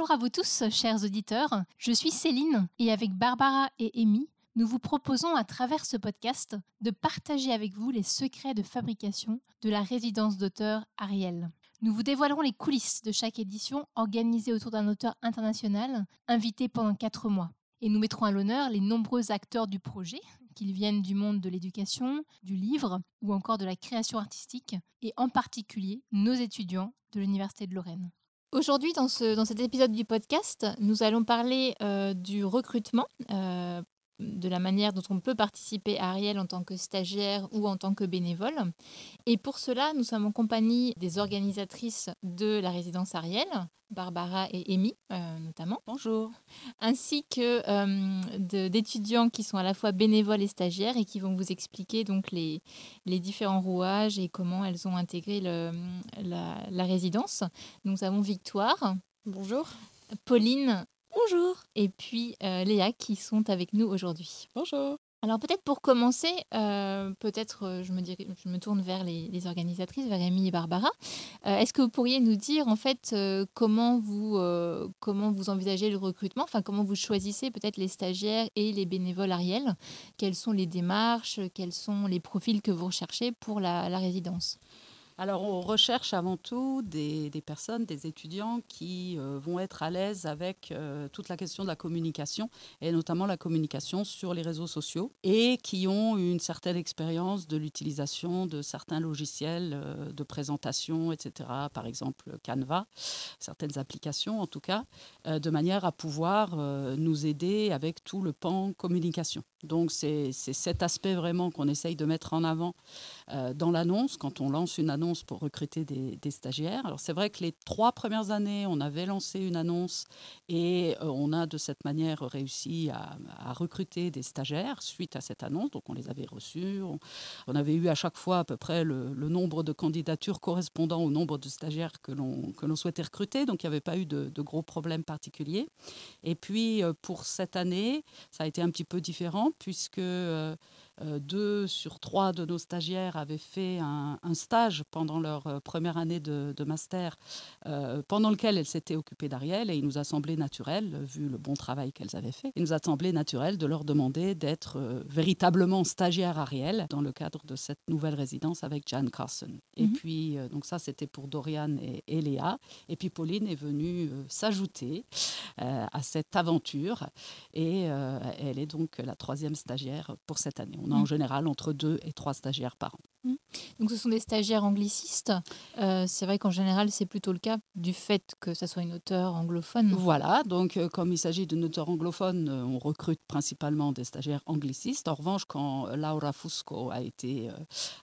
Bonjour à vous tous, chers auditeurs. Je suis Céline et avec Barbara et Amy, nous vous proposons à travers ce podcast de partager avec vous les secrets de fabrication de la résidence d'auteur Ariel. Nous vous dévoilerons les coulisses de chaque édition organisée autour d'un auteur international invité pendant quatre mois. Et nous mettrons à l'honneur les nombreux acteurs du projet, qu'ils viennent du monde de l'éducation, du livre ou encore de la création artistique, et en particulier nos étudiants de l'Université de Lorraine. Aujourd'hui, dans, cet épisode du podcast, nous allons parler euh, du recrutement euh, de la manière dont on peut participer à Ariel en tant que stagiaire ou en tant que bénévole. Et pour cela, nous sommes en compagnie des organisatrices de la résidence Ariel, Barbara et Amy euh, notamment. Bonjour. Ainsi que euh, d'étudiants qui sont à la fois bénévoles et stagiaires et qui vont vous expliquer donc les, les différents rouages et comment elles ont intégré le, la, la résidence. Nous avons Victoire. Bonjour. Pauline Bonjour. Et puis euh, Léa qui sont avec nous aujourd'hui. Bonjour. Alors peut-être pour commencer, euh, peut-être euh, je, me je me tourne vers les, organisatrices, vers Amy et Barbara. Est-ce que vous pourriez nous dire en fait comment, vous, comment vous envisagez le recrutement, enfin comment vous choisissez peut-être les stagiaires et les bénévoles Ariel? Quelles sont les démarches, quels sont les profils que vous recherchez pour la résidence? Alors, on recherche avant tout des, personnes, des étudiants qui euh, vont être à l'aise avec euh, toute la question de la communication, et notamment la communication sur les réseaux sociaux, et qui ont une certaine expérience de l'utilisation de certains logiciels euh, de présentation, etc., par exemple Canva, certaines applications en tout cas, de manière à pouvoir nous aider avec tout le pan communication. Donc, c'est cet aspect vraiment qu'on essaye de mettre en avant dans l'annonce, quand on lance une annonce pour recruter des, stagiaires. Alors c'est vrai que les trois premières années, on avait lancé une annonce et euh, on a de cette manière réussi à, recruter des stagiaires suite à cette annonce. Donc on les avait reçus. On, avait eu à chaque fois à peu près le, nombre de candidatures correspondant au nombre de stagiaires que l'on souhaitait recruter. Donc il n'y avait pas eu de, gros problèmes particuliers. Et puis euh, pour cette année, ça a été un petit peu différent puisque... Euh, deux sur trois de nos stagiaires avaient fait un, stage pendant leur euh, première année de, master, euh, pendant lequel elles s'étaient occupées d'Ariel, et il nous a semblé naturel, vu le bon travail qu'elles avaient fait, il nous a semblé naturel de leur demander d'être véritablement stagiaires Ariel dans le cadre de cette nouvelle résidence avec Jan Carson. Et mhm. puis, donc ça, c'était pour Dorian et, Léa. Et puis Pauline est venue s'ajouter à cette aventure, et elle est donc la troisième stagiaire pour cette année en mm. général entre deux et trois stagiaires par an. Mm. Donc ce sont des stagiaires anglicistes. Euh, c'est vrai qu'en général, c'est plutôt le cas du fait que ça soit une auteure anglophone. Voilà, donc euh, comme il s'agit d'une auteure anglophone, euh, on recrute principalement des stagiaires anglicistes. En revanche, quand Laura Fusco a été,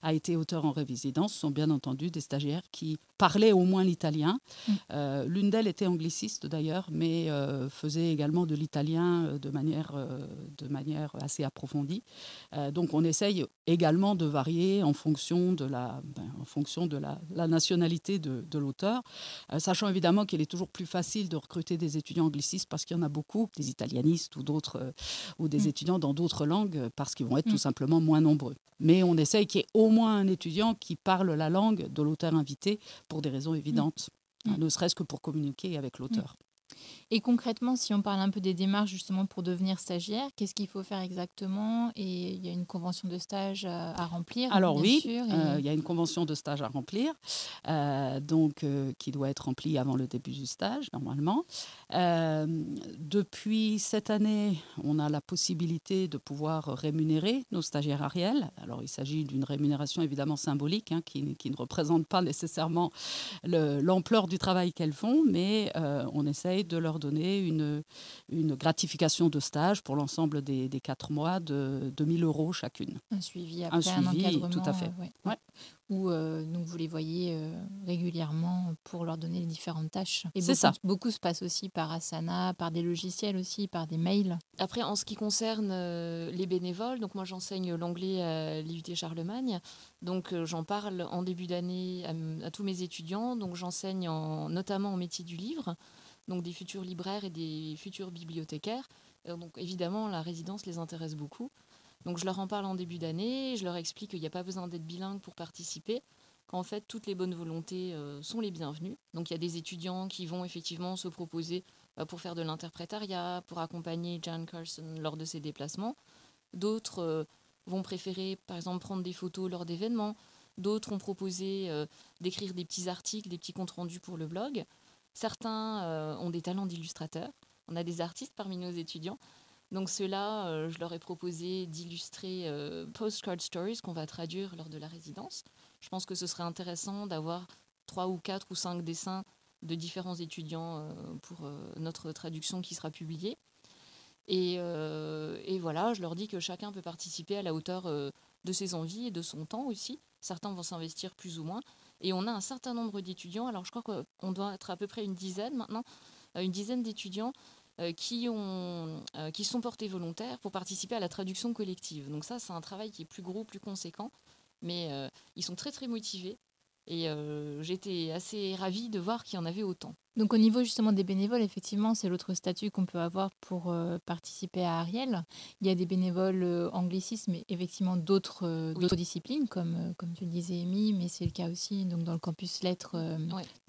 a été auteur en résidence, ce sont bien entendu des stagiaires qui parlaient au moins l'italien. Mm. L'une d'elles était angliciste d'ailleurs, mais faisait également de l'italien de manière, de manière assez approfondie. donc on essaye également de varier en fonction de la, ben, en fonction de la, nationalité de, l'auteur, euh, sachant évidemment qu'il est toujours plus facile de recruter des étudiants anglicistes parce qu'il y en a beaucoup, des italianistes ou d'autres, euh, ou des mm. étudiants dans d'autres langues parce qu'ils vont être tout mm. simplement moins nombreux. Mais on essaye qu'il y ait au moins un étudiant qui parle la langue de l'auteur invité pour des raisons évidentes, mm. ne serait-ce que pour communiquer avec l'auteur. Et concrètement, si on parle un peu des démarches justement pour devenir stagiaire, qu'est-ce qu'il faut faire exactement? Et il y a une convention de stage euh, à remplir Alors oui, euh, il y a une convention de stage à remplir, euh, donc qui doit être remplie avant le début du stage normalement. depuis cette année, on a la possibilité de pouvoir rémunérer nos stagiaires Ariel. Alors il s'agit d'une rémunération évidemment symbolique, hein, qui, qui, ne représente pas nécessairement l'ampleur du travail qu'elles font, mais on essaye de leur donner une, une gratification de stage pour l'ensemble des, des quatre mois de 2000 euros chacune. Un suivi après un, suivi, tout à fait. Euh, Ou euh, donc vous les voyez euh, régulièrement pour leur donner les différentes tâches. C'est ça. Beaucoup se passe aussi par Asana, par des logiciels aussi, par des mails. Après, en ce qui concerne les bénévoles, donc moi j'enseigne l'anglais à l'IUT Charlemagne, donc j'en parle en début d'année à, à, tous mes étudiants, donc j'enseigne notamment au métier du livre donc des futurs libraires et des futurs bibliothécaires. Euh, donc évidemment, la résidence les intéresse beaucoup. Donc je leur en parle en début d'année, je leur explique qu'il n'y a pas besoin d'être bilingue pour participer, qu'en fait toutes les bonnes volontés euh, sont les bienvenues. Donc il y a des étudiants qui vont effectivement se proposer pour faire de l'interprétariat, pour accompagner Jan Carson lors de ses déplacements. D'autres vont préférer, par exemple, prendre des photos lors d'événements. D'autres ont proposé d'écrire des petits articles, des petits comptes rendus pour le blog. Certains ont des talents d'illustrateurs. On a des artistes parmi nos étudiants. Donc ceux-là, je leur ai proposé d'illustrer Postcard Stories qu'on va traduire lors de la résidence. Je pense que ce serait intéressant d'avoir trois ou quatre ou cinq dessins de différents étudiants pour notre traduction qui sera publiée. Et, voilà, je leur dis que chacun peut participer à la hauteur de ses envies et de son temps aussi. Certains vont s'investir plus ou moins. Et on a un certain nombre d'étudiants, alors je crois qu'on doit être à peu près une dizaine maintenant, une dizaine d'étudiants qui, ont, qui sont portés volontaires pour participer à la traduction collective. Donc ça, c'est un travail qui est plus gros, plus conséquent, mais ils sont très très motivés. Et j'étais assez ravie de voir qu'il y en avait autant. Donc au niveau justement des bénévoles, effectivement, c'est l'autre statut qu'on peut avoir pour euh, participer à Ariel. Il y a des bénévoles euh, anglicistes, mais effectivement d'autres euh, disciplines, comme, comme tu le disais, Amy, mais c'est le cas aussi donc, dans le campus lettres.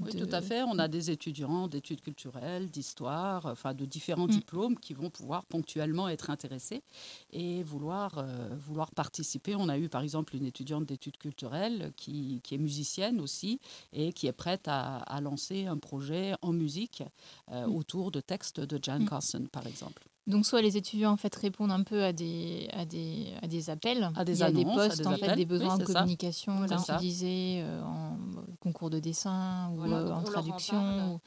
Oui, tout à fait. On a des étudiants d'études culturelles, d'histoire, enfin de différents mm. diplômes qui vont pouvoir ponctuellement être intéressés et vouloir, vouloir participer. On a eu par exemple une étudiante d'études culturelles qui, qui, est musicienne aussi et qui est prête à, à lancer un projet en musique euh, mm. autour de textes de Jan mm. Carson, par exemple. Donc soit les étudiants en fait répondent un peu à des à des, à des appels, à des à des postes, des, en fait, des besoins de communication, comme tu disais, euh, en concours de dessin ou euh, en traduction.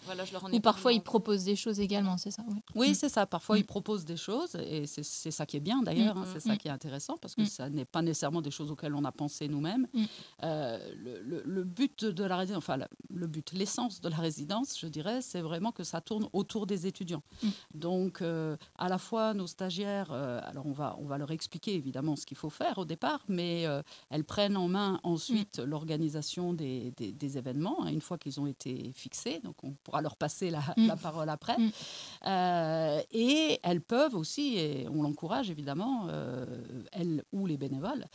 Ou, parfois ils proposent des choses également, c'est ça Oui, mm. c'est ça. Parfois ils proposent des choses et c'est ça qui est bien d'ailleurs, hein, c'est ça qui est intéressant parce que ça n'est pas nécessairement des choses auxquelles on a pensé nous-mêmes. Euh, le, le, but de la résidence, enfin le but, l'essence de la résidence, je dirais, c'est vraiment que ça tourne autour des étudiants. Donc à la fois nos stagiaires, euh, alors on va, on va leur expliquer évidemment ce qu'il faut faire au départ, mais euh, elles prennent en main ensuite mm. l'organisation des, des, événements, hein, une fois qu'ils ont été fixés, donc on pourra leur passer la, mm. la parole après. Mm. Euh, et elles peuvent aussi, et on l'encourage évidemment, elles ou les bénévoles,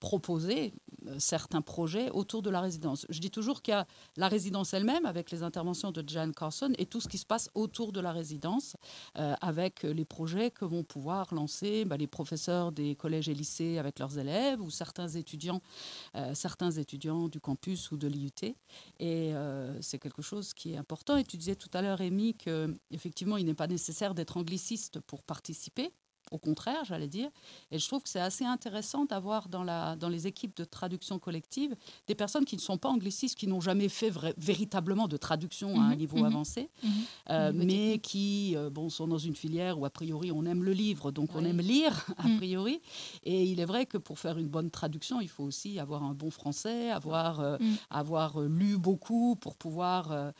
proposer certains projets autour de la résidence. Je dis toujours qu'il y a la résidence elle-même avec les interventions de Jan Carson et tout ce qui se passe autour de la résidence avec les projets que vont pouvoir lancer bah, les professeurs des collèges et lycées avec leurs élèves ou certains étudiants, euh, certains étudiants du campus ou de l'IUT. Et euh, c'est quelque chose qui est important. Et tu disais tout à l'heure, Amy, qu'effectivement, il n'est pas nécessaire d'être angliciste pour participer au contraire, j'allais dire. Et je trouve que c'est assez intéressant d'avoir dans, la, dans les équipes de traduction collective des personnes qui ne sont pas anglicistes, qui n'ont jamais fait véritablement de traduction à un mhm, niveau mhm, avancé, mhm. Euh, mais qui euh, bon, sont dans une filière où a priori on aime le livre, donc on aime lire a priori. Et il est vrai que pour faire une bonne traduction, il faut aussi avoir un bon français, avoir, euh, avoir lu beaucoup pour pouvoir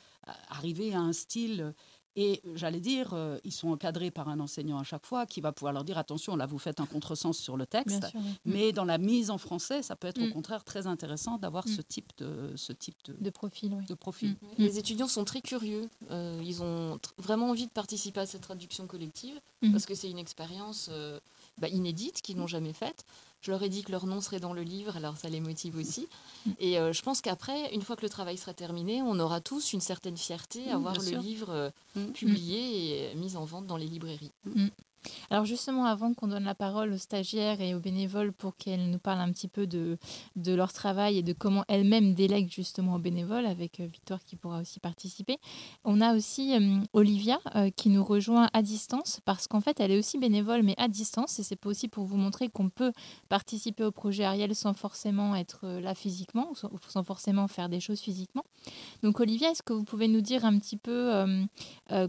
arriver à un style et j'allais dire, euh, ils sont encadrés par un enseignant à chaque fois qui va pouvoir leur dire attention, là vous faites un contresens sur le texte. Mais dans la mise en français, ça peut être au mm. contraire très intéressant d'avoir mm. ce type de ce type de, profil. De profil. Mm. Les étudiants sont très curieux. Euh, ils ont vraiment envie de participer à cette traduction collective parce que c'est une expérience euh, bah, inédite qu'ils n'ont jamais faite. Je leur ai dit que leur nom serait dans le livre, alors ça les motive aussi. Et euh, je pense qu'après, une fois que le travail sera terminé, on aura tous une certaine fierté à voir le livre euh, mm. publié et mis en vente dans les librairies. Mm. Alors justement, avant qu'on donne la parole aux stagiaires et aux bénévoles pour qu'elles nous parlent un petit peu de, leur travail et de comment elles-mêmes délèguent justement aux bénévoles, avec euh, Victoire qui pourra aussi participer, on a aussi euh, Olivia euh, qui nous rejoint à distance parce qu'en fait elle est aussi bénévole mais à distance et c'est aussi pour vous montrer qu'on peut participer au projet Ariel sans forcément être là physiquement ou sans forcément faire des choses physiquement. Donc Olivia, est-ce que vous pouvez nous dire un petit peu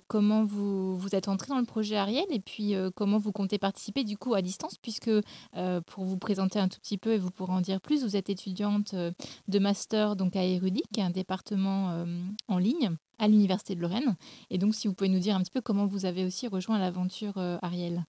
comment vous, vous êtes entrée dans le projet Ariel et puis comment vous comptez participer du coup à distance, puisque euh, pour vous présenter un tout petit peu et vous pourrez en dire plus, vous êtes étudiante euh, de master donc à Érudit, un département en ligne à l'Université de Lorraine. Et donc si vous pouvez nous dire un petit peu comment vous avez aussi rejoint l'aventure Ariel.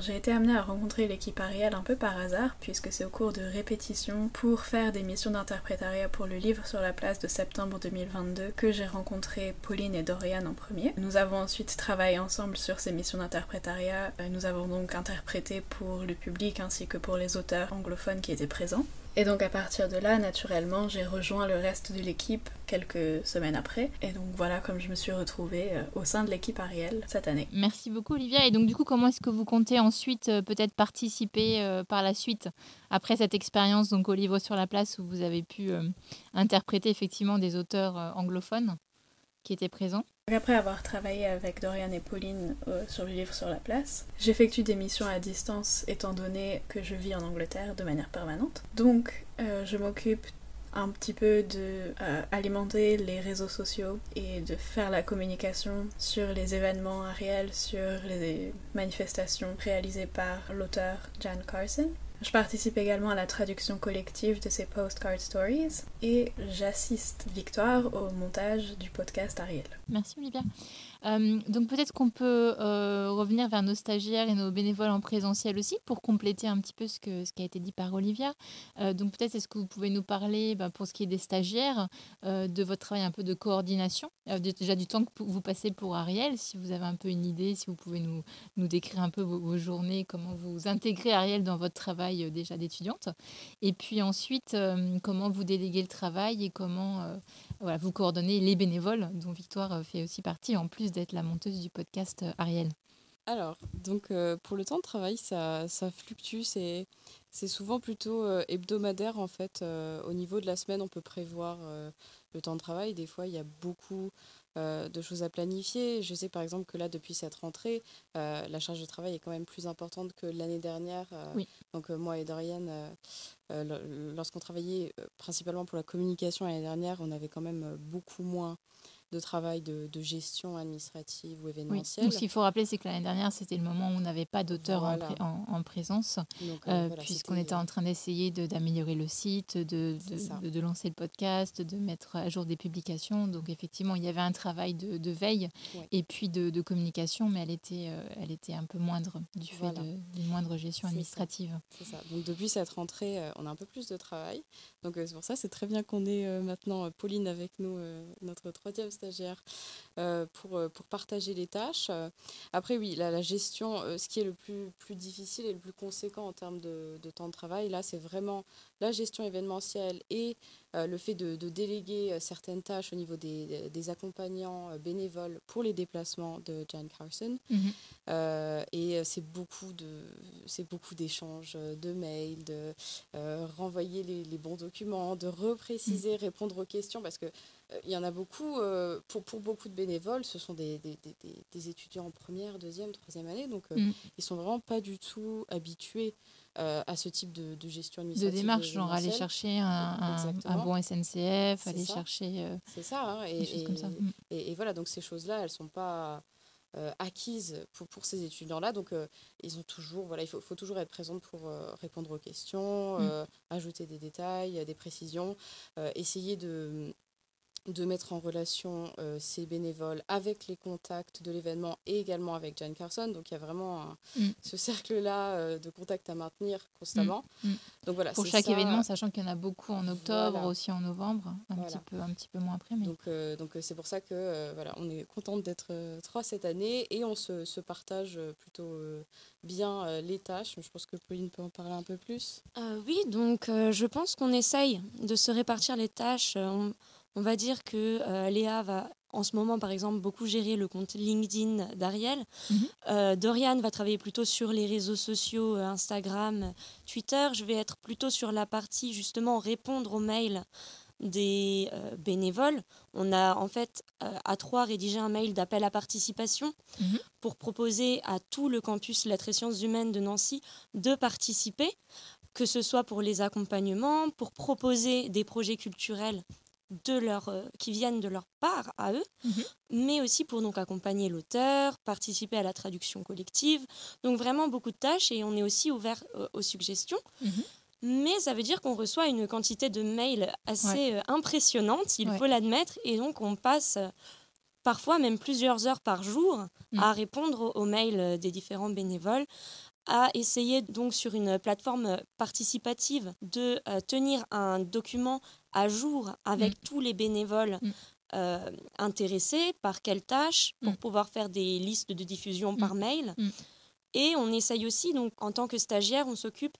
J'ai été amenée à rencontrer l'équipe Ariel un peu par hasard, puisque c'est au cours de répétitions pour faire des missions d'interprétariat pour le livre sur la place de septembre 2022 que j'ai rencontré Pauline et Dorian en premier. Nous avons ensuite travaillé ensemble sur ces missions d'interprétariat. Nous avons donc interprété pour le public ainsi que pour les auteurs anglophones qui étaient présents. Et donc à partir de là, naturellement, j'ai rejoint le reste de l'équipe quelques semaines après. Et donc voilà comme je me suis retrouvée euh, au sein de l'équipe Ariel cette année. Merci beaucoup Olivia. Et donc du coup, comment est-ce que vous comptez ensuite euh, peut-être participer euh, par la suite après cette expérience donc au livre sur la place où vous avez pu interpréter effectivement des auteurs anglophones qui étaient présents? Après avoir travaillé avec Dorian et Pauline sur le livre sur la place, j'effectue des missions à distance étant donné que je vis en Angleterre de manière permanente. Donc, je m'occupe un petit peu de euh, alimenter les réseaux sociaux et de faire la communication sur les événements réels, sur les manifestations réalisées par l'auteur Jan Carson. Je participe également à la traduction collective de ces postcard stories et j'assiste Victoire au montage du podcast Ariel. Merci Olivia. Euh, donc peut-être qu'on peut, euh, revenir vers nos stagiaires et nos bénévoles en présentiel aussi pour compléter un petit peu ce, que, ce qui a été dit par Olivia. Euh, donc peut-être est-ce que vous pouvez nous parler, bah, pour ce qui est des stagiaires, de votre travail un peu de coordination, déjà du temps que vous passez pour Ariel, si vous avez un peu une idée, si vous pouvez nous, nous décrire un peu vos, journées, comment vous intégrez Ariel dans votre travail déjà d'étudiante. Et puis ensuite, comment vous déléguez le travail et comment voilà, vous coordonnez les bénévoles dont Victoire fait aussi partie, en plus d'être la monteuse du podcast euh, Ariel Alors, donc euh, pour le temps de travail, ça, ça fluctue, c'est, souvent plutôt euh, hebdomadaire en fait. au niveau de la semaine, on peut prévoir le temps de travail. Des fois, il y a beaucoup de choses à planifier. Je sais par exemple que là, depuis cette rentrée, la charge de travail est quand même plus importante que l'année dernière. Donc moi et Dorian, lorsqu'on travaillait principalement pour la communication l'année dernière, on avait quand même beaucoup moins de travail de, gestion administrative ou événementielle. Donc, ce qu'il faut rappeler, c'est que l'année dernière, c'était le moment où on n'avait pas d'auteur en, présence, euh, euh, puisqu'on était en train d'essayer d'améliorer le site, de, de, lancer le podcast, de mettre à jour des publications. Donc, effectivement, il y avait un travail de, veille et puis de, communication, mais elle était, euh, elle était un peu moindre du fait d'une moindre gestion administrative. C'est ça. Donc, depuis cette rentrée, on a un peu plus de travail. Donc, c'est pour ça, c'est très bien qu'on ait maintenant Pauline avec nous, notre troisième stagiaires euh, pour, euh, pour partager les tâches. Après, oui, la gestion, euh, ce qui est le plus, plus difficile et le plus conséquent en termes de, de temps de travail, là, c'est vraiment la gestion événementielle et le fait de, de, déléguer certaines tâches au niveau des, des, accompagnants bénévoles pour les déplacements de Jan Carson. Mhm. et c'est beaucoup de c'est beaucoup d'échanges de mails, de renvoyer les, les, bons documents, de repréciser, mhm. répondre aux questions parce que euh, il y en a beaucoup, euh, pour, pour, beaucoup de bénévoles, ce sont des, des, des, des, étudiants en première, deuxième, troisième année, donc euh, mm. ils sont vraiment pas du tout habitués à ce type de, de, gestion administrative. De démarche, genre aller chercher un, un, bon SNCF, aller chercher C'est ça, hein, et, des choses comme ça. Mm. Et, voilà, donc ces choses-là, elles sont pas... acquises pour, pour ces étudiants-là. Donc, ils ont toujours, voilà, il faut, faut toujours être présente pour répondre aux questions, mm. ajouter des détails, des précisions, essayer de, de mettre en relation euh, ces bénévoles avec les contacts de l'événement et également avec Jane Carson. Donc il y a vraiment mm. ce cercle-là euh, de contacts à maintenir constamment. Mm. Mm. Donc voilà. Pour chaque événement, sachant qu'il y en a beaucoup en octobre, aussi en novembre, un petit peu, un petit peu moins après. Mais... Donc euh, donc c'est pour ça que voilà, on est contente d'être trois cette année et on se, se partage plutôt bien les tâches. Je pense que Pauline peut en parler un peu plus. oui, donc je pense qu'on essaye de se répartir les tâches. On va dire que euh, Léa va en ce moment, par exemple, beaucoup gérer le compte LinkedIn d'Ariel. Euh, Dorian va travailler plutôt sur les réseaux sociaux, euh, Instagram, Twitter. Je vais être plutôt sur la partie, justement, répondre aux mails des bénévoles. On a en fait à trois rédigé un mail d'appel à participation mhm. pour proposer à tout le campus Lettres et Sciences Humaines de Nancy de participer, que ce soit pour les accompagnements, pour proposer des projets culturels de leur, euh, qui viennent de leur part à eux, mhm. mais aussi pour donc accompagner l'auteur, participer à la traduction collective. Donc vraiment beaucoup de tâches et on est aussi ouvert euh, aux suggestions. Mhm. Mais ça veut dire qu'on reçoit une quantité de mails assez euh, impressionnante, il faut l'admettre, et donc on passe parfois même plusieurs heures par jour mhm. à répondre aux mails des différents bénévoles à essayer donc sur une plateforme participative de tenir un document à jour avec mm. tous les bénévoles mm. euh, intéressés, par quelle tâche, pour mm. pouvoir faire des listes de diffusion par mail. Et on essaye aussi, donc, en tant que stagiaire, on s'occupe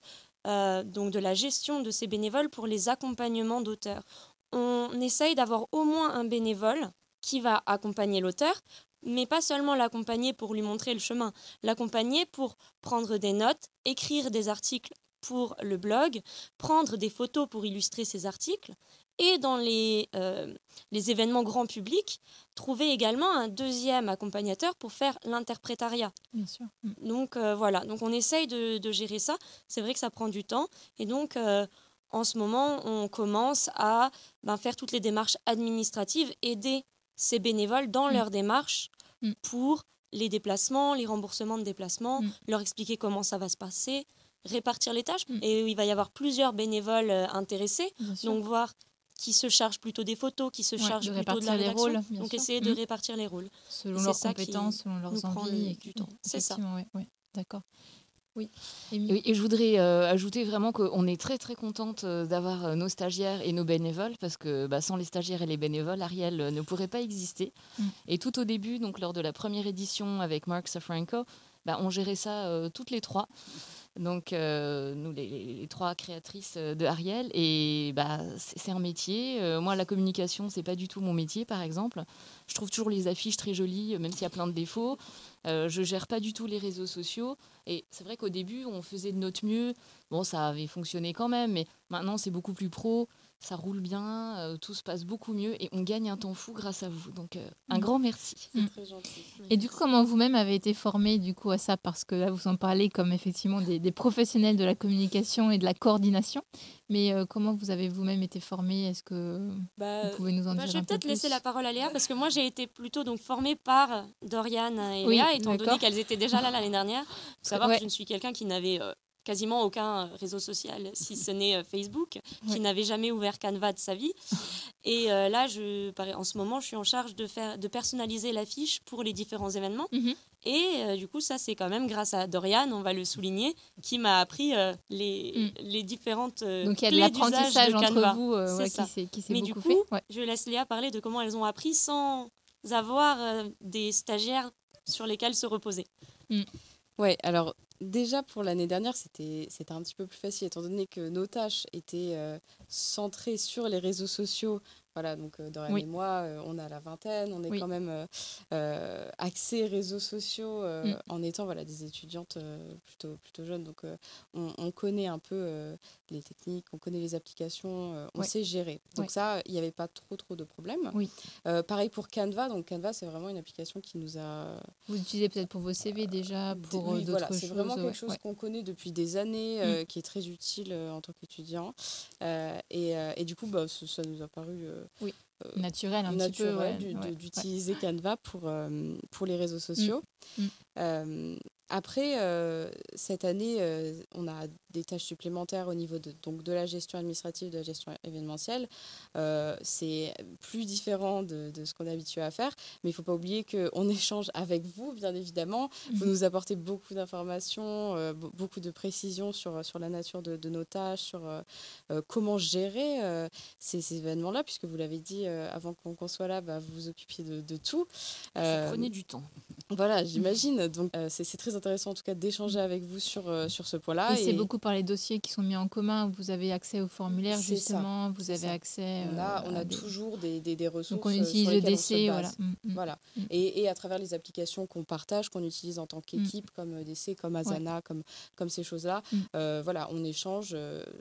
euh, donc de la gestion de ces bénévoles pour les accompagnements d'auteurs. On essaye d'avoir au moins un bénévole qui va accompagner l'auteur, mais pas seulement l'accompagner pour lui montrer le chemin, l'accompagner pour prendre des notes, écrire des articles pour le blog, prendre des photos pour illustrer ses articles, et dans les, euh, les événements grand public, trouver également un deuxième accompagnateur pour faire l'interprétariat. Bien sûr. Mm. Donc euh, voilà, donc on essaye de, gérer ça. C'est vrai que ça prend du temps. Et donc euh, en ce moment, on commence à ben, faire toutes les démarches administratives, aider ces bénévoles dans mm. leurs démarches mm. pour les déplacements, les remboursements de déplacements, leur expliquer comment ça va se passer, répartir les tâches. Et il va y avoir plusieurs bénévoles intéressés. Donc voir qui se charge plutôt des photos, qui se charge plutôt de la rédaction. Les rôles, donc essayer de mmh. répartir les rôles. Selon leurs compétences, selon leurs envies. du temps. C'est ça. Ouais, D'accord. Oui. Et, je voudrais euh, ajouter vraiment qu'on est très très contente euh, d'avoir euh, nos stagiaires et nos bénévoles parce que bah, sans les stagiaires et les bénévoles, Ariel ne pourrait pas exister. Mmh. Et tout au début, donc lors de la première édition avec Mark Safranco, bah, on gérait ça toutes les trois. Donc, euh, nous, les, trois créatrices euh, de Ariel, et bah, c'est un métier. Euh, moi, la communication, c'est pas du tout mon métier, par exemple. Je trouve toujours les affiches très jolies, même s'il y a plein de défauts. je gère pas du tout les réseaux sociaux. Et c'est vrai qu'au début, on faisait de notre mieux. Bon, ça avait fonctionné quand même, mais maintenant, c'est beaucoup plus pro ça roule bien, euh, tout se passe beaucoup mieux et on gagne un temps fou grâce à vous. Donc euh, un mm. grand merci. Mm. Très gentil. Et du coup, comment vous-même avez été formé du coup à ça? Parce que là, vous en parlez comme effectivement des, professionnels de la communication et de la coordination. Mais euh, comment vous avez vous-même été formé Est-ce que bah, vous pouvez nous en bah, dire Je vais peut-être laisser la parole à Léa parce que moi j'ai été plutôt donc formée par Doriane et Léa étant donné qu'elles étaient déjà là l'année dernière. Il faut savoir que je ne suis quelqu'un qui n'avait quasiment aucun réseau social, si ce n'est euh, Facebook, qui n'avait jamais ouvert Canva de sa vie. Et euh, là, je, en ce moment, je suis en charge de, faire, de personnaliser l'affiche pour les différents événements. Mhm. Et euh, du coup, ça, c'est quand même grâce à Dorian, on va le souligner, qui m'a appris les, mm. les différentes. Donc il y a de l'apprentissage entre vous qui s'est beaucoup du coup, Je laisse Léa parler de comment elles ont appris sans avoir des stagiaires sur lesquels se reposer. Mm. Ouais, alors déjà pour l'année dernière, c'était un petit peu plus facile, étant donné que nos tâches étaient euh, centrées sur les réseaux sociaux voilà, donc euh, Dorian et moi, euh, on a la vingtaine, on est quand même euh axés réseaux sociaux mm. en étant voilà, des étudiantes plutôt, plutôt jeunes. Donc on, connaît un peu les techniques, on connaît les applications, on sait gérer. Donc ça, il n'y avait pas trop trop de problèmes. Oui. pareil pour Canva. Donc Canva, c'est vraiment une application qui nous a... Vous utilisez peut-être pour vos CV déjà, pour oui, d'autres voilà, C'est vraiment quelque chose qu'on connaît depuis des années, mm. qui est très utile en tant qu'étudiant. Et, et, du coup, bah, ça, nous a paru oui. Euh, naturel un petit peu d'utiliser Canva pour, euh, pour les réseaux sociaux. Mm. Mm. Euh, après, cette année, on a des tâches supplémentaires au niveau de, donc, de la gestion administrative, de la gestion événementielle. c'est plus différent de, de ce qu'on est habitué à faire, mais il ne faut pas oublier qu'on échange avec vous, bien évidemment. Vous mm. nous apportez beaucoup d'informations, beaucoup de précisions sur, sur la nature de, de nos tâches, sur comment gérer ces, ces événements-là, puisque vous l'avez dit, euh, avant qu'on soit là, bah, vous vous occupiez de, tout. Euh, prenez du temps. Voilà, j'imagine. Donc, euh, c'est très intéressant en tout cas d'échanger avec vous sur, sur ce point-là. Et, c'est beaucoup par les dossiers qui sont mis en commun. Vous avez accès au formulaire, justement. vous avez accès. On a, on a toujours des, des, ressources. Donc, on utilise le DC, voilà. Mm, mm. voilà. Mm. Et, et, à travers les applications qu'on partage, qu'on utilise en tant qu'équipe, comme DC, comme Asana, comme, comme ces choses-là, voilà, on échange.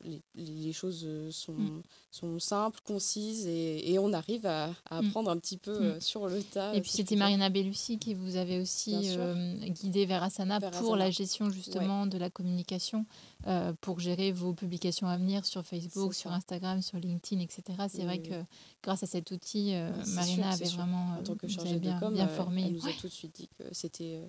Les, les choses sont, sont simples, concises et, et on arrive à, à mm. apprendre un petit peu mm. euh, sur le tas. Et puis c'était Mariana Bellucci qui vous avait aussi euh, guidé vers Asana pour la gestion justement de la communication, euh, pour gérer vos publications à venir sur Facebook, sur Instagram, sur LinkedIn, etc. C'est vrai que grâce à cet outil, Mariana avait vraiment en tant que chargée bien, de com, bien formé. Elle nous a tout de suite dit que c'était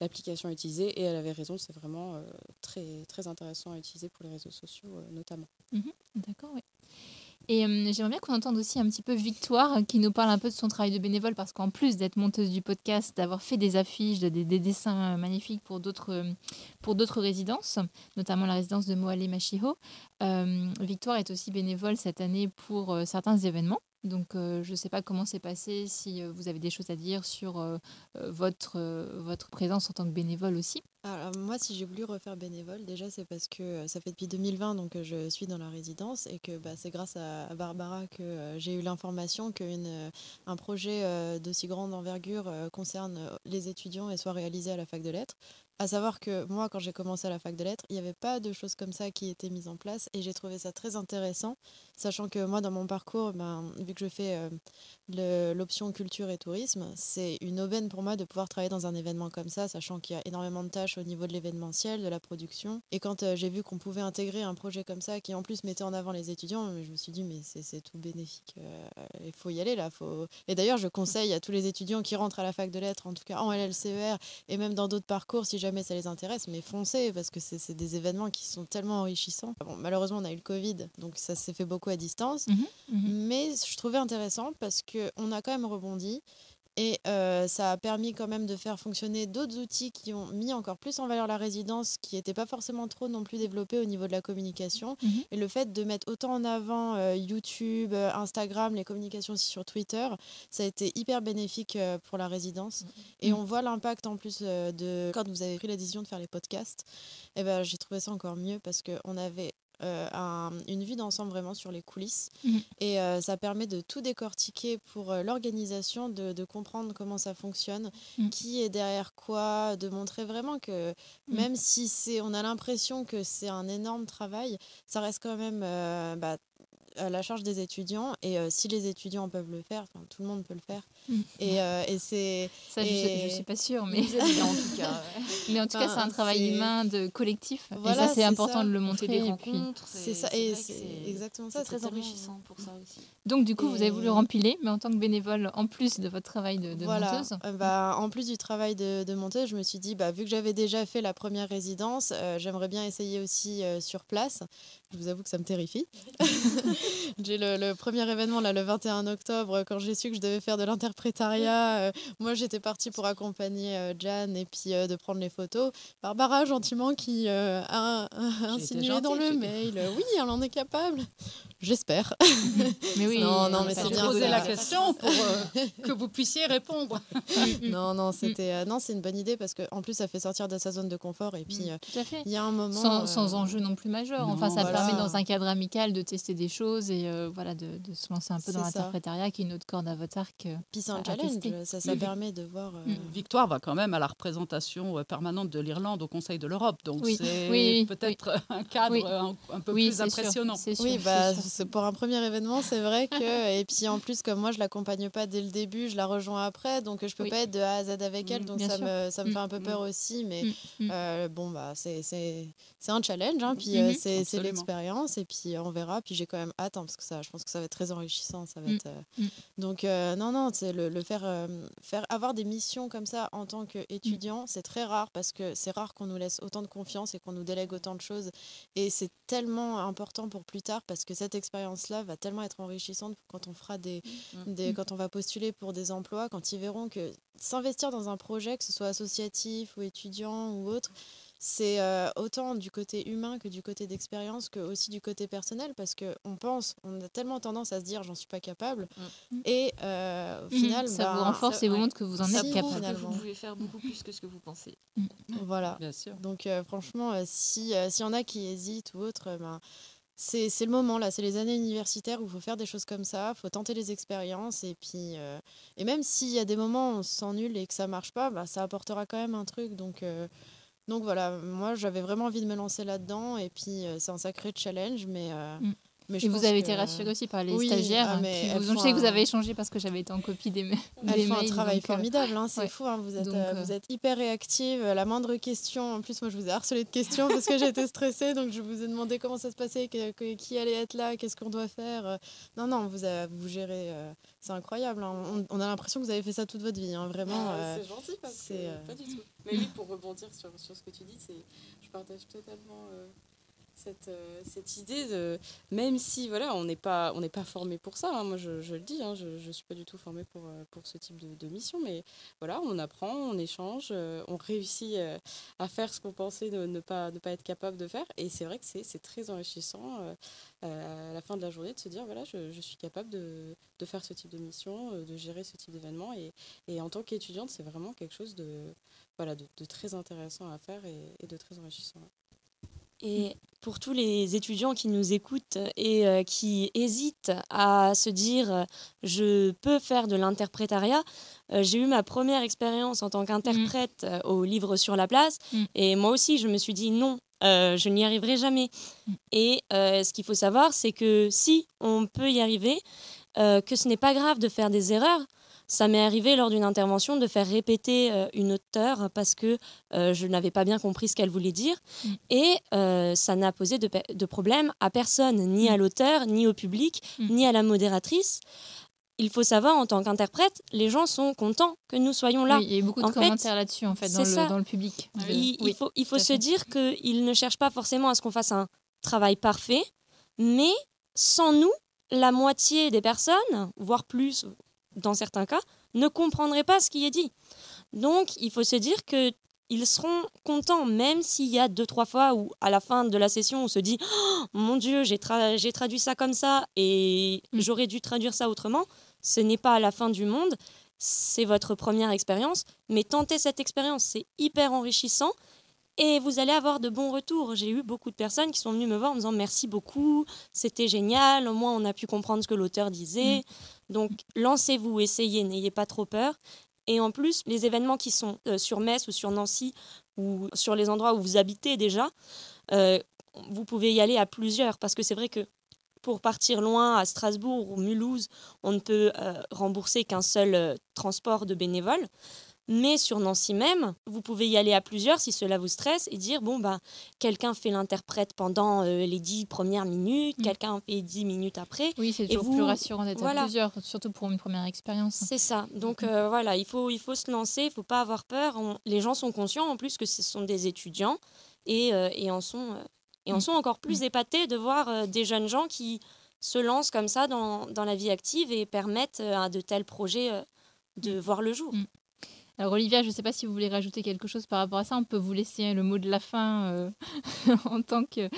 l'application utilisée et elle avait raison, c'est vraiment très, très intéressant à utiliser pour les réseaux sociaux notamment. Mhm. D'accord, oui. Et euh, j'aimerais bien qu'on entende aussi un petit peu Victoire qui nous parle un peu de son travail de bénévole parce qu'en plus d'être monteuse du podcast, d'avoir fait des affiches, des, dessins magnifiques pour d'autres euh, résidences, notamment la résidence de Moale Machiho, euh, Victoire est aussi bénévole cette année pour certains événements. Donc je ne sais pas comment c'est passé, si vous avez des choses à dire sur votre, votre présence en tant que bénévole aussi. Alors, moi, si j'ai voulu refaire bénévole, déjà, c'est parce que ça fait depuis 2020 donc, je suis dans la résidence et que bah, c'est grâce à Barbara que j'ai eu l'information qu'un projet d'aussi grande envergure concerne les étudiants et soit réalisé à la fac de lettres. À savoir que moi, quand j'ai commencé à la fac de lettres, il n'y avait pas de choses comme ça qui étaient mises en place et j'ai trouvé ça très intéressant, sachant que moi, dans mon parcours, ben, vu que je fais l'option culture et tourisme, c'est une aubaine pour moi de pouvoir travailler dans un événement comme ça, sachant qu'il y a énormément de tâches au niveau de l'événementiel, de la production. Et quand j'ai vu qu'on pouvait intégrer un projet comme ça qui en plus mettait en avant les étudiants, je me suis dit, mais c'est tout bénéfique, il faut y aller là. Faut... Et d'ailleurs, je conseille à tous les étudiants qui rentrent à la fac de lettres, en tout cas en LLCER et même dans d'autres parcours, si jamais ça les intéresse, mais foncez parce que c'est des événements qui sont tellement enrichissants. Bon, malheureusement, on a eu le Covid, donc ça s'est fait beaucoup à distance. Mhm, mhm. Mais je trouvais intéressant parce qu'on a quand même rebondi. Et euh, ça a permis quand même de faire fonctionner d'autres outils qui ont mis encore plus en valeur la résidence, qui n'étaient pas forcément trop non plus développés au niveau de la communication. Mhm. Et le fait de mettre autant en avant euh, YouTube, euh, Instagram, les communications aussi sur Twitter, ça a été hyper bénéfique pour la résidence. Mhm. Et mhm. on voit l'impact en plus de quand vous avez pris la décision de faire les podcasts. Et eh ben, j'ai trouvé ça encore mieux parce qu'on avait euh, une vue d'ensemble vraiment sur les coulisses. Mhm. Et euh, ça permet de tout décortiquer pour euh, l'organisation, de, comprendre comment ça fonctionne, mhm. qui est derrière quoi, de montrer vraiment que mhm. même si c'est, on a l'impression que c'est un énorme travail, ça reste quand même bah, à la charge des étudiants et euh, si les étudiants peuvent le faire, tout le monde peut le faire. Mm. Et, euh, et c'est ça, je, ne suis pas sûre, mais en tout cas, mais en tout cas, c'est un travail humain de collectif. et ça, c'est important de le montrer. Des rencontres, c'est ça, et c'est exactement ça. C'est très enrichissant pour ça aussi. Donc du coup, vous avez voulu rempiler, mais en tant que bénévole, en plus de votre travail de, de monteuse. Euh, bah, en plus du travail de, de, monteuse, je me suis dit, bah, vu que j'avais déjà fait la première résidence, j'aimerais bien essayer aussi sur place. Je vous avoue que ça me terrifie. j'ai le, premier événement là, le 21 octobre, quand j'ai su que je devais faire de l'interprétariat. Euh, moi, j'étais partie pour accompagner euh, Jan et puis euh, de prendre les photos. Barbara, gentiment, qui a, insinué dans le mail oui, elle en est capable. J'espère. mais oui, non, non, mais c'est bien. poser la question pour que vous puissiez répondre. non, non, c'était non, c'est une bonne idée parce qu'en plus, ça fait sortir de sa zone de confort et puis il y a un moment sans, sans enjeu non plus majeur. Enfin, ça permet dans un cadre amical de tester des choses et euh, voilà, de, de, se lancer un peu dans l'interprétariat qui est une autre corde à votre arc. Euh, Puis c'est un challenge, ça, ça permet de voir. Euh, mm. Victoire va quand même à la représentation permanente de l'Irlande au Conseil de l'Europe, donc c'est peut-être un cadre un, peu plus impressionnant. oui, bah, pour un premier événement, c'est vrai que. et puis en plus, comme moi, je l'accompagne pas dès le début, je la rejoins après, donc je peux pas être de A à Z avec elle, mm, donc ça me, ça me fait un peu mm. peur aussi, mais bon, bah, c'est un challenge, hein, puis c'est l'expérience, et puis on verra. Puis j'ai quand même hâte, hein, parce que ça, je pense que ça va être très enrichissant. Ça va mm. être, euh, mm. Donc, euh, non, non, c'est le, le, faire, euh, faire. Avoir des missions comme ça en tant qu'étudiant, mm. c'est très rare, parce que c'est rare qu'on nous laisse autant de confiance et qu'on nous délègue autant de choses. Et c'est tellement important pour plus tard, parce que cette expérience-là va tellement être enrichissante quand on fera des, des. quand on va postuler pour des emplois, quand ils verront que s'investir dans un projet, que ce soit associatif ou étudiant ou autre, c'est euh, autant du côté humain que du côté d'expérience que aussi du côté personnel parce que on pense on a tellement tendance à se dire j'en suis pas capable mm. et euh, au mm. final ça vous bah, renforce et vous montre que vous en êtes capable. vous pouvez faire beaucoup plus que ce que vous pensez. Voilà. Bien sûr. donc euh, franchement si s'il y en a qui hésitent ou autre ben c'est le moment là, c'est les années universitaires où il faut faire des choses comme ça, il faut tenter les expériences et puis et même s'il y a des moments où on se sent nul et que ça marche pas, bah, ça apportera quand même un truc. Donc donc voilà, moi j'avais vraiment envie de me lancer là-dedans et puis euh, c'est un sacré challenge, mais. Euh, mm. Mais et vous avez été rassurée aussi par les stagiaires. Ah, mais vous, je sais que vous avez échangé parce que j'avais été en copie des, mails. Elles font un travail euh, formidable, hein, c'est fou. Hein, vous, êtes, vous êtes hyper réactive. La moindre question, en plus, moi je vous ai harcelé de questions parce que j'étais stressée. Donc je vous ai demandé comment ça se passait, qui allait être là, qu'est-ce qu'on doit faire. Non, non, vous, vous gérez. c'est incroyable. Hein. On, a l'impression que vous avez fait ça toute votre vie. vraiment. Ah, c'est gentil parce que pas du tout. Mais oui, pour rebondir sur, sur ce que tu dis, je partage totalement euh, cette, euh, cette idée de même si voilà on n'est pas on n'est pas formé pour ça hein, moi je, je, le dis hein, je ne suis pas du tout formé pour, euh, pour ce type de, de, mission mais voilà on apprend on échange euh, on réussit à faire ce qu'on pensait ne, ne, pas ne pas être capable de faire. Et c'est vrai que c'est très enrichissant à la fin de la journée de se dire voilà je, je suis capable de, de, faire ce type de mission de gérer ce type d'événement. Et, et en tant qu'étudiante c'est vraiment quelque chose de voilà de, de, très intéressant à faire et de très enrichissant et pour tous les étudiants qui nous écoutent et euh, qui hésitent à se dire euh, je peux faire de l'interprétariat, euh, j'ai eu ma première expérience en tant qu'interprète mm. au livre sur la place mm. et moi aussi je me suis dit non, je n'y arriverai jamais. Mm. Et ce qu'il faut savoir, c'est que si on peut y arriver, que ce n'est pas grave de faire des erreurs, ça m'est arrivé lors d'une intervention de faire répéter euh, une auteure parce que euh, je n'avais pas bien compris ce qu'elle voulait dire. Mm. Et euh, ça n'a posé de, de, problème à personne, ni à mm. l'auteur, ni au public, mm. ni à la modératrice. Il faut savoir, en tant qu'interprète, les gens sont contents que nous soyons là. il y a eu beaucoup de commentaires là-dessus, en fait, dans le, dans le, public. Il, il faut, il faut se dire qu'ils ne cherchent pas forcément à ce qu'on fasse un travail parfait, mais sans nous, la moitié des personnes, voire plus, dans certains cas, ne comprendraient pas ce qui est dit. Donc, il faut se dire que ils seront contents, même s'il y a deux, trois fois où, à la fin de la session, on se dit oh, Mon Dieu, j'ai traduit ça comme ça et mm. j'aurais dû traduire ça autrement. Ce n'est pas à la fin du monde, c'est votre première expérience, mais tentez cette expérience, c'est hyper enrichissant et vous allez avoir de bons retours. J'ai eu beaucoup de personnes qui sont venues me voir en me disant merci beaucoup, c'était génial, au moins on a pu comprendre ce que l'auteur disait. Mm. Donc lancez-vous, essayez, n'ayez pas trop peur. Et en plus, les événements qui sont euh, sur Metz ou sur Nancy ou sur les endroits où vous habitez déjà, euh, vous pouvez y aller à plusieurs parce que c'est vrai que pour partir loin à Strasbourg ou Mulhouse, on ne peut euh, rembourser qu'un seul transport de bénévoles. Mais sur Nancy même, vous pouvez y aller à plusieurs si cela vous stresse et dire bon, bah, quelqu'un fait l'interprète pendant euh, les dix premières minutes, mm. quelqu'un fait dix minutes après. Oui, c'est toujours plus rassurant d'être à plusieurs, surtout pour une première expérience. C'est ça. Donc mm. euh, voilà, il faut, il faut se lancer, il ne faut pas avoir peur. les gens sont conscients en plus que ce sont des étudiants et, euh, et en, sont, et en mm. sont encore plus épatés de voir des jeunes gens qui se lancent comme ça dans, dans la vie active et permettent à de tels projets de voir le jour. Alors Olivia, je ne sais pas si vous voulez rajouter quelque chose par rapport à ça. On peut vous laisser le mot de la fin euh, en tant que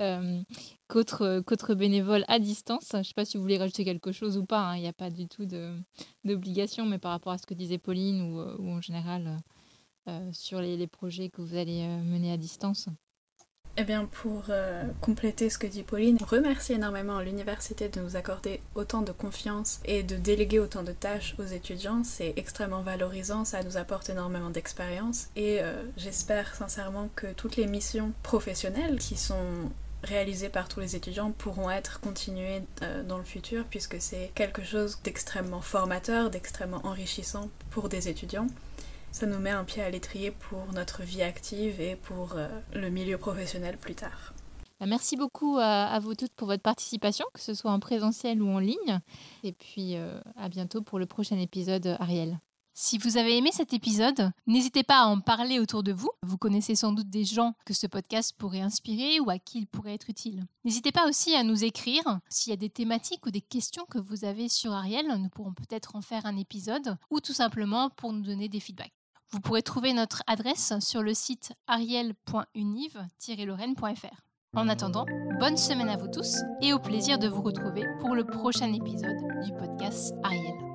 euh, qu'autre bénévole à distance. Je ne sais pas si vous voulez rajouter quelque chose ou pas. Hein. Il n'y a pas du tout d'obligation, mais par rapport à ce que disait Pauline ou, euh, en général sur les, projets que vous allez mener à distance. Eh bien, pour euh, compléter ce que dit Pauline, remercie énormément l'université de nous accorder autant de confiance et de déléguer autant de tâches aux étudiants. C'est extrêmement valorisant, ça nous apporte énormément d'expérience et euh, j'espère sincèrement que toutes les missions professionnelles qui sont réalisées par tous les étudiants pourront être continuées euh, dans le futur puisque c'est quelque chose d'extrêmement formateur, d'extrêmement enrichissant pour des étudiants ça nous met un pied à l'étrier pour notre vie active et pour euh, le milieu professionnel plus tard. Bah, merci beaucoup à, vous toutes pour votre participation, que ce soit en présentiel ou en ligne. Et puis euh, à bientôt pour le prochain épisode, Ariel. Si vous avez aimé cet épisode, n'hésitez pas à en parler autour de vous. Vous connaissez sans doute des gens que ce podcast pourrait inspirer ou à qui il pourrait être utile. N'hésitez pas aussi à nous écrire s'il y a des thématiques ou des questions que vous avez sur Ariel. Nous pourrons peut-être en faire un épisode ou tout simplement pour nous donner des feedbacks. Vous pourrez trouver notre adresse sur le site ariel.univ-lorraine.fr. En attendant, bonne semaine à vous tous et au plaisir de vous retrouver pour le prochain épisode du podcast Ariel.